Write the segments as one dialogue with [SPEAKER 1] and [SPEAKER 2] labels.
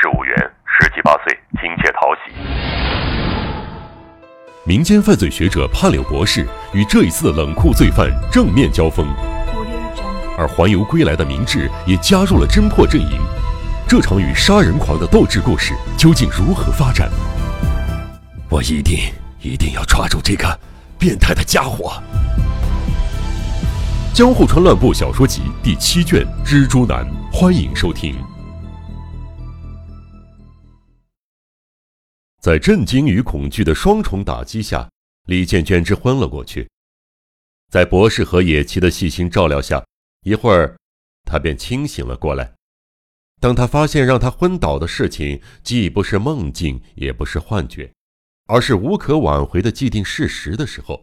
[SPEAKER 1] 事务员，十七八岁，亲切讨喜。
[SPEAKER 2] 民间犯罪学者潘柳博士与这一次的冷酷罪犯正面交锋，而环游归来的明智也加入了侦破阵营。这场与杀人狂的斗智故事究竟如何发展？
[SPEAKER 3] 我一定一定要抓住这个变态的家伙！
[SPEAKER 2] 《江户川乱步小说集》第七卷《蜘蛛男》，欢迎收听。在震惊与恐惧的双重打击下，李建娟之昏了过去。在博士和野崎的细心照料下，一会儿，他便清醒了过来。当他发现让他昏倒的事情既不是梦境，也不是幻觉，而是无可挽回的既定事实的时候，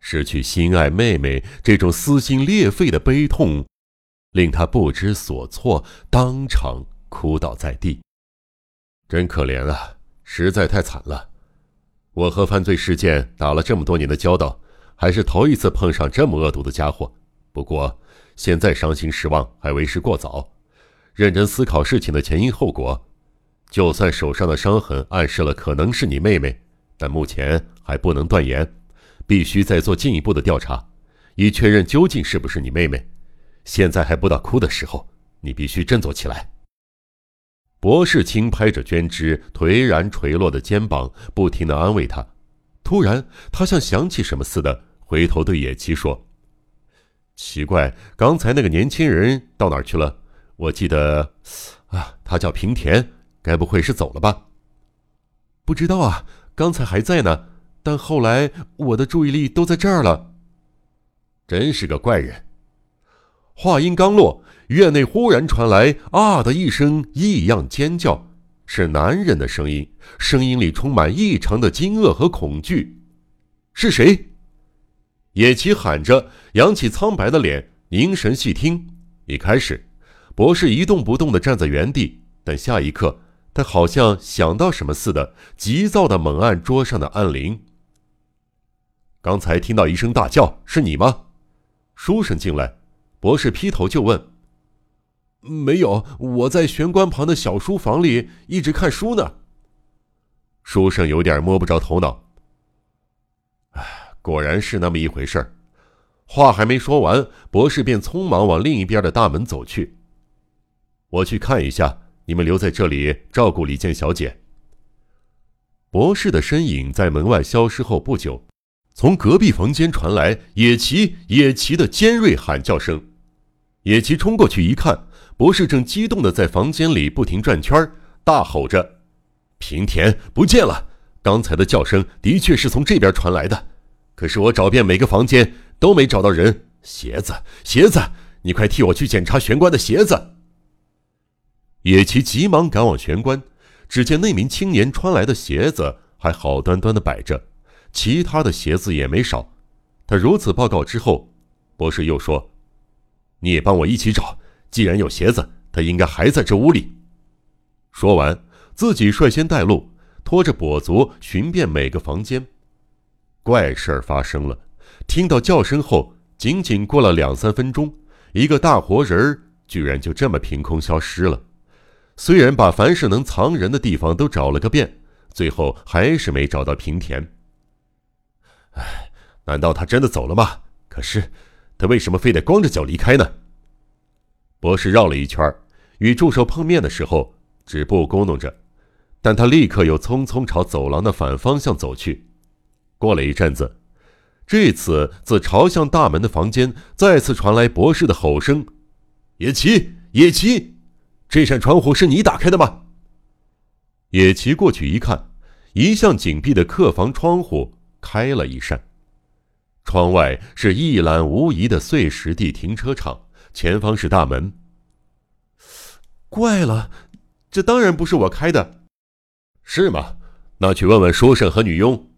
[SPEAKER 2] 失去心爱妹妹这种撕心裂肺的悲痛，令他不知所措，当场哭倒在地。真可怜啊，实在太惨了！我和犯罪事件打了这么多年的交道，还是头一次碰上这么恶毒的家伙。不过，现在伤心失望还为时过早。认真思考事情的前因后果，就算手上的伤痕暗示了可能是你妹妹，但目前还不能断言，必须再做进一步的调查，以确认究竟是不是你妹妹。现在还不到哭的时候，你必须振作起来。博士轻拍着娟枝颓然垂落的肩膀，不停的安慰她。突然，他像想起什么似的，回头对野崎说：“奇怪，刚才那个年轻人到哪儿去了？”我记得，啊，他叫平田，该不会是走了吧？不知道啊，刚才还在呢，但后来我的注意力都在这儿了。真是个怪人。话音刚落，院内忽然传来“啊”的一声异样尖叫，是男人的声音，声音里充满异常的惊愕和恐惧。是谁？野崎喊着，扬起苍白的脸，凝神细听。一开始。博士一动不动地站在原地，但下一刻，他好像想到什么似的，急躁地猛按桌上的按铃。刚才听到一声大叫，是你吗？书生进来，博士劈头就问：“没有，我在玄关旁的小书房里一直看书呢。”书生有点摸不着头脑。唉，果然是那么一回事儿。话还没说完，博士便匆忙往另一边的大门走去。我去看一下，你们留在这里照顾李健小姐。博士的身影在门外消失后不久，从隔壁房间传来野崎野崎的尖锐喊叫声。野崎冲过去一看，博士正激动的在房间里不停转圈，大吼着：“平田不见了！刚才的叫声的确是从这边传来的，可是我找遍每个房间都没找到人。鞋子，鞋子，你快替我去检查玄关的鞋子。”野崎急忙赶往玄关，只见那名青年穿来的鞋子还好端端的摆着，其他的鞋子也没少。他如此报告之后，博士又说：“你也帮我一起找，既然有鞋子，他应该还在这屋里。”说完，自己率先带路，拖着跛足寻遍每个房间。怪事儿发生了，听到叫声后，仅仅过了两三分钟，一个大活人儿居然就这么凭空消失了。虽然把凡是能藏人的地方都找了个遍，最后还是没找到平田。唉，难道他真的走了吗？可是，他为什么非得光着脚离开呢？博士绕了一圈，与助手碰面的时候，止步咕哝着，但他立刻又匆匆朝走廊的反方向走去。过了一阵子，这次自朝向大门的房间再次传来博士的吼声：“野崎，野崎！”这扇窗户是你打开的吗？野崎过去一看，一向紧闭的客房窗户开了一扇，窗外是一览无遗的碎石地停车场，前方是大门。怪了，这当然不是我开的，是吗？那去问问书生和女佣。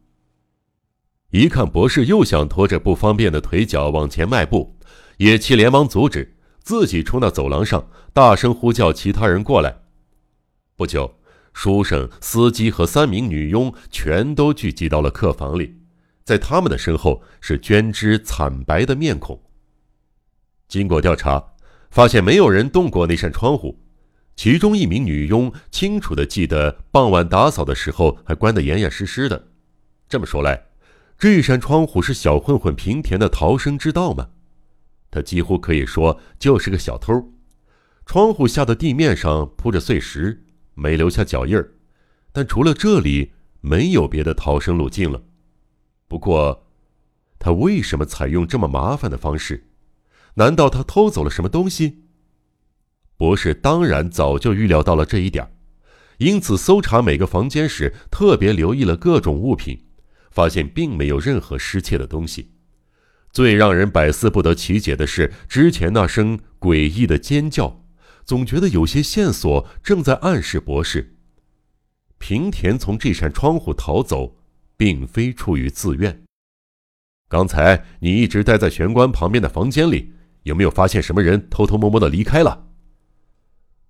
[SPEAKER 2] 一看博士又想拖着不方便的腿脚往前迈步，野崎连忙阻止。自己冲到走廊上，大声呼叫其他人过来。不久，书生、司机和三名女佣全都聚集到了客房里，在他们的身后是娟枝惨白的面孔。经过调查，发现没有人动过那扇窗户，其中一名女佣清楚的记得，傍晚打扫的时候还关得严严实实的。这么说来，这扇窗户是小混混平田的逃生之道吗？他几乎可以说就是个小偷。窗户下的地面上铺着碎石，没留下脚印儿，但除了这里，没有别的逃生路径了。不过，他为什么采用这么麻烦的方式？难道他偷走了什么东西？博士当然早就预料到了这一点，因此搜查每个房间时特别留意了各种物品，发现并没有任何失窃的东西。最让人百思不得其解的是之前那声诡异的尖叫，总觉得有些线索正在暗示博士，平田从这扇窗户逃走，并非出于自愿。刚才你一直待在玄关旁边的房间里，有没有发现什么人偷偷摸摸的离开了？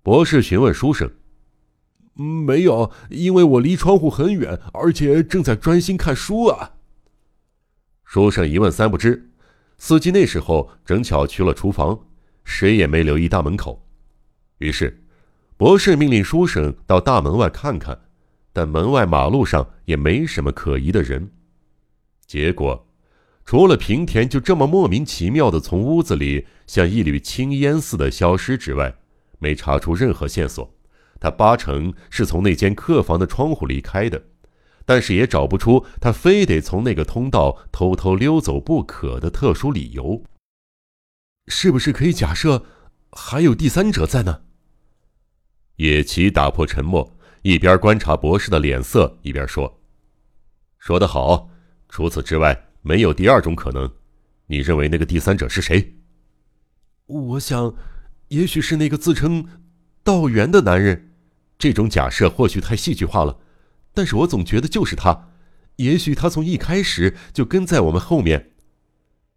[SPEAKER 2] 博士询问书生：“
[SPEAKER 4] 没有，因为我离窗户很远，而且正在专心看书啊。”
[SPEAKER 2] 书生一问三不知。司机那时候正巧去了厨房，谁也没留意大门口。于是，博士命令书生到大门外看看，但门外马路上也没什么可疑的人。结果，除了平田就这么莫名其妙的从屋子里像一缕青烟似的消失之外，没查出任何线索，他八成是从那间客房的窗户离开的，但是也找不出他非得从那个通道偷偷溜走不可的特殊理由。
[SPEAKER 4] 是不是可以假设还有第三者在呢？
[SPEAKER 2] 野崎打破沉默，一边观察博士的脸色，一边说：“说得好，除此之外没有第二种可能。你认为那个第三者是谁？”
[SPEAKER 4] 我想。也许是那个自称道元的男人，
[SPEAKER 2] 这种假设或许太戏剧化了，但是我总觉得就是他。也许他从一开始就跟在我们后面。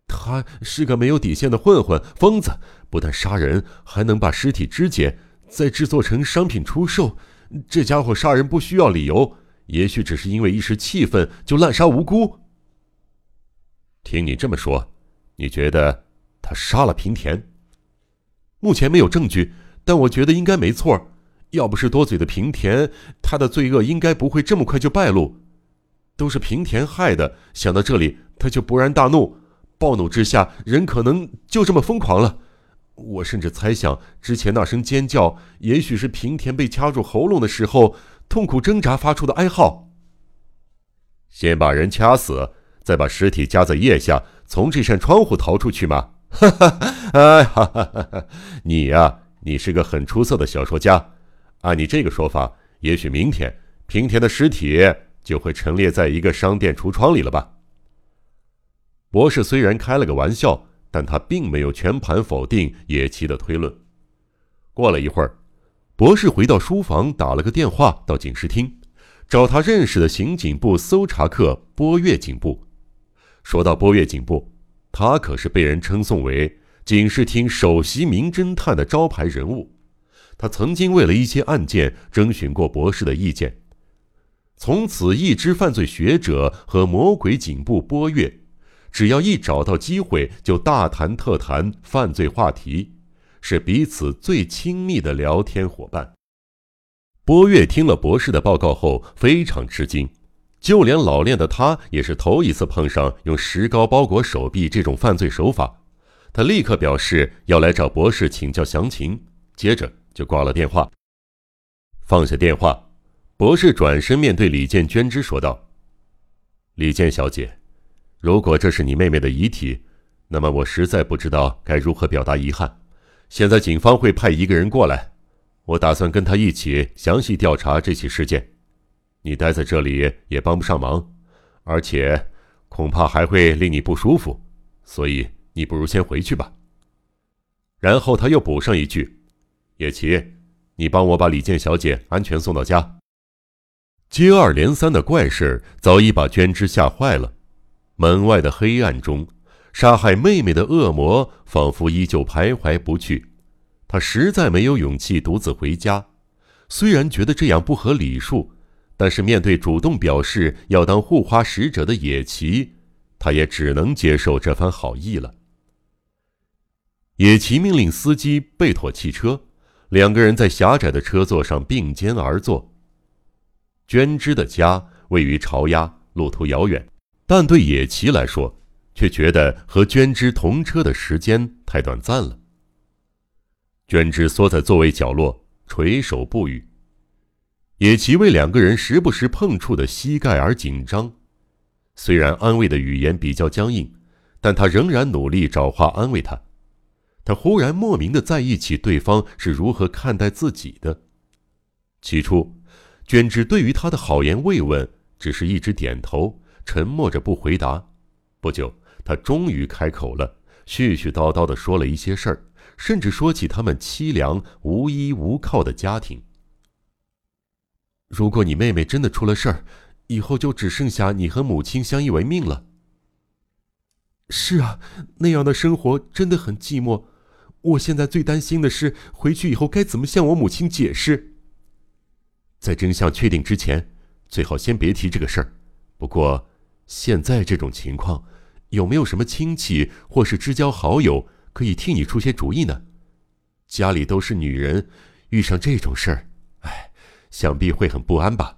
[SPEAKER 2] 他是个没有底线的混混、疯子，不但杀人，还能把尸体肢解，再制作成商品出售。这家伙杀人不需要理由，也许只是因为一时气愤就滥杀无辜。听你这么说，你觉得他杀了平田？
[SPEAKER 4] 目前没有证据，但我觉得应该没错。要不是多嘴的平田，他的罪恶应该不会这么快就败露。都是平田害的。想到这里，他就勃然大怒，暴怒之下，人可能就这么疯狂了。我甚至猜想，之前那声尖叫，也许是平田被掐住喉咙的时候，痛苦挣扎发出的哀嚎。
[SPEAKER 2] 先把人掐死，再把尸体夹在腋下，从这扇窗户逃出去吗？哈哈，哎哈哈哈哈！你呀，你是个很出色的小说家。按你这个说法，也许明天平田的尸体就会陈列在一个商店橱窗里了吧？博士虽然开了个玩笑，但他并没有全盘否定野崎的推论。过了一会儿，博士回到书房，打了个电话到警视厅，找他认识的刑警部搜查课波月警部。说到波月警部。他可是被人称颂为警视厅首席名侦探的招牌人物。他曾经为了一些案件征询过博士的意见，从此一支犯罪学者和魔鬼警部波月，只要一找到机会就大谈特谈犯罪话题，是彼此最亲密的聊天伙伴。波月听了博士的报告后非常吃惊。就连老练的他也是头一次碰上用石膏包裹手臂这种犯罪手法，他立刻表示要来找博士请教详情，接着就挂了电话。放下电话，博士转身面对李建娟之说道：“李健小姐，如果这是你妹妹的遗体，那么我实在不知道该如何表达遗憾。现在警方会派一个人过来，我打算跟他一起详细调查这起事件。”你待在这里也帮不上忙，而且恐怕还会令你不舒服，所以你不如先回去吧。然后他又补上一句：“叶琪，你帮我把李健小姐安全送到家。”接二连三的怪事早已把娟枝吓坏了。门外的黑暗中，杀害妹妹的恶魔仿佛依旧徘徊不去。他实在没有勇气独自回家，虽然觉得这样不合礼数。但是面对主动表示要当护花使者的野崎，他也只能接受这番好意了。野崎命令司机备妥汽车，两个人在狭窄的车座上并肩而坐。娟芝的家位于朝鸭，路途遥远，但对野崎来说，却觉得和娟芝同车的时间太短暂了。娟芝缩在座位角落，垂首不语。野崎为两个人时不时碰触的膝盖而紧张，虽然安慰的语言比较僵硬，但他仍然努力找话安慰他。他忽然莫名的在意起对方是如何看待自己的。起初，娟芝对于他的好言慰问，只是一直点头，沉默着不回答。不久，他终于开口了，絮絮叨叨的说了一些事儿，甚至说起他们凄凉无依无靠的家庭。如果你妹妹真的出了事儿，以后就只剩下你和母亲相依为命了。是啊，那样的生活真的很寂寞。我现在最担心的是回去以后该怎么向我母亲解释。在真相确定之前，最好先别提这个事儿。不过，现在这种情况，有没有什么亲戚或是知交好友可以替你出些主意呢？家里都是女人，遇上这种事儿，想必会很不安吧。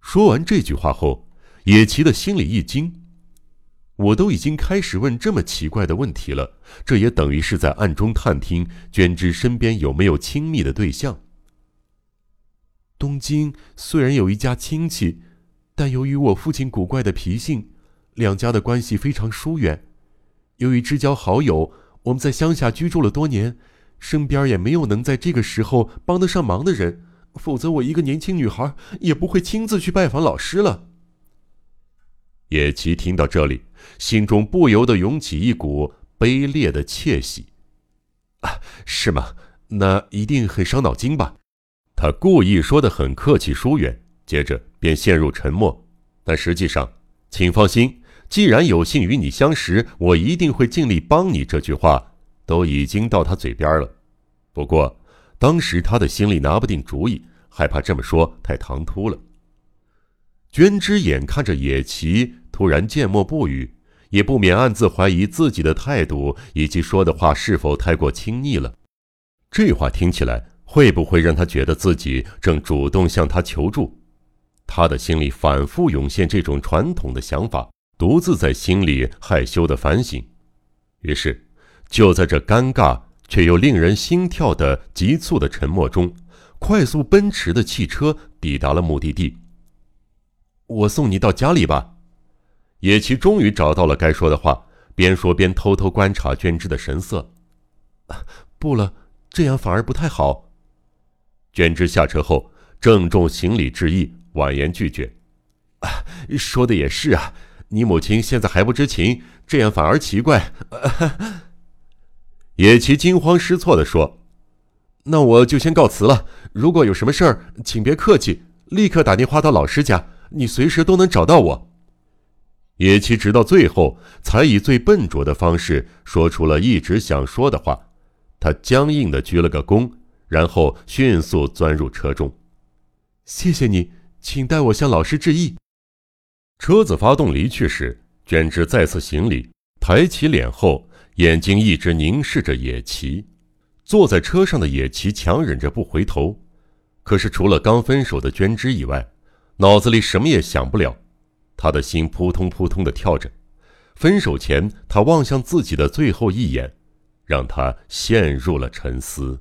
[SPEAKER 2] 说完这句话后，野崎的心里一惊。我都已经开始问这么奇怪的问题了，这也等于是在暗中探听娟芝身边有没有亲密的对象。东京虽然有一家亲戚，但由于我父亲古怪的脾性，两家的关系非常疏远。由于知交好友，我们在乡下居住了多年，身边也没有能在这个时候帮得上忙的人，否则我一个年轻女孩也不会亲自去拜访老师了。野崎听到这里。心中不由得涌起一股卑劣的窃喜，啊，是吗？那一定很伤脑筋吧？他故意说的很客气疏远，接着便陷入沉默。但实际上，请放心，既然有幸与你相识，我一定会尽力帮你。这句话都已经到他嘴边了。不过，当时他的心里拿不定主意，害怕这么说太唐突了。娟之眼看着野崎突然缄默不语，也不免暗自怀疑自己的态度以及说的话是否太过亲昵了。这话听起来会不会让他觉得自己正主动向他求助？他的心里反复涌现这种传统的想法，独自在心里害羞的反省。于是，就在这尴尬却又令人心跳的急促的沉默中，快速奔驰的汽车抵达了目的地。我送你到家里吧。野崎终于找到了该说的话，边说边偷偷观察娟枝的神色。不了，这样反而不太好。娟枝下车后，郑重行礼致意，婉言拒绝。说的也是啊，你母亲现在还不知情，这样反而奇怪。野崎惊慌失措地说：“那我就先告辞了。如果有什么事儿，请别客气，立刻打电话到老师家。”你随时都能找到我。野崎直到最后才以最笨拙的方式说出了一直想说的话，他僵硬的鞠了个躬，然后迅速钻入车中。谢谢你，请代我向老师致意。车子发动离去时，娟枝再次行礼，抬起脸后，眼睛一直凝视着野崎。坐在车上的野崎强忍着不回头，可是除了刚分手的娟枝以外。脑子里什么也想不了，他的心扑通扑通的跳着。分手前，他望向自己的最后一眼，让他陷入了沉思。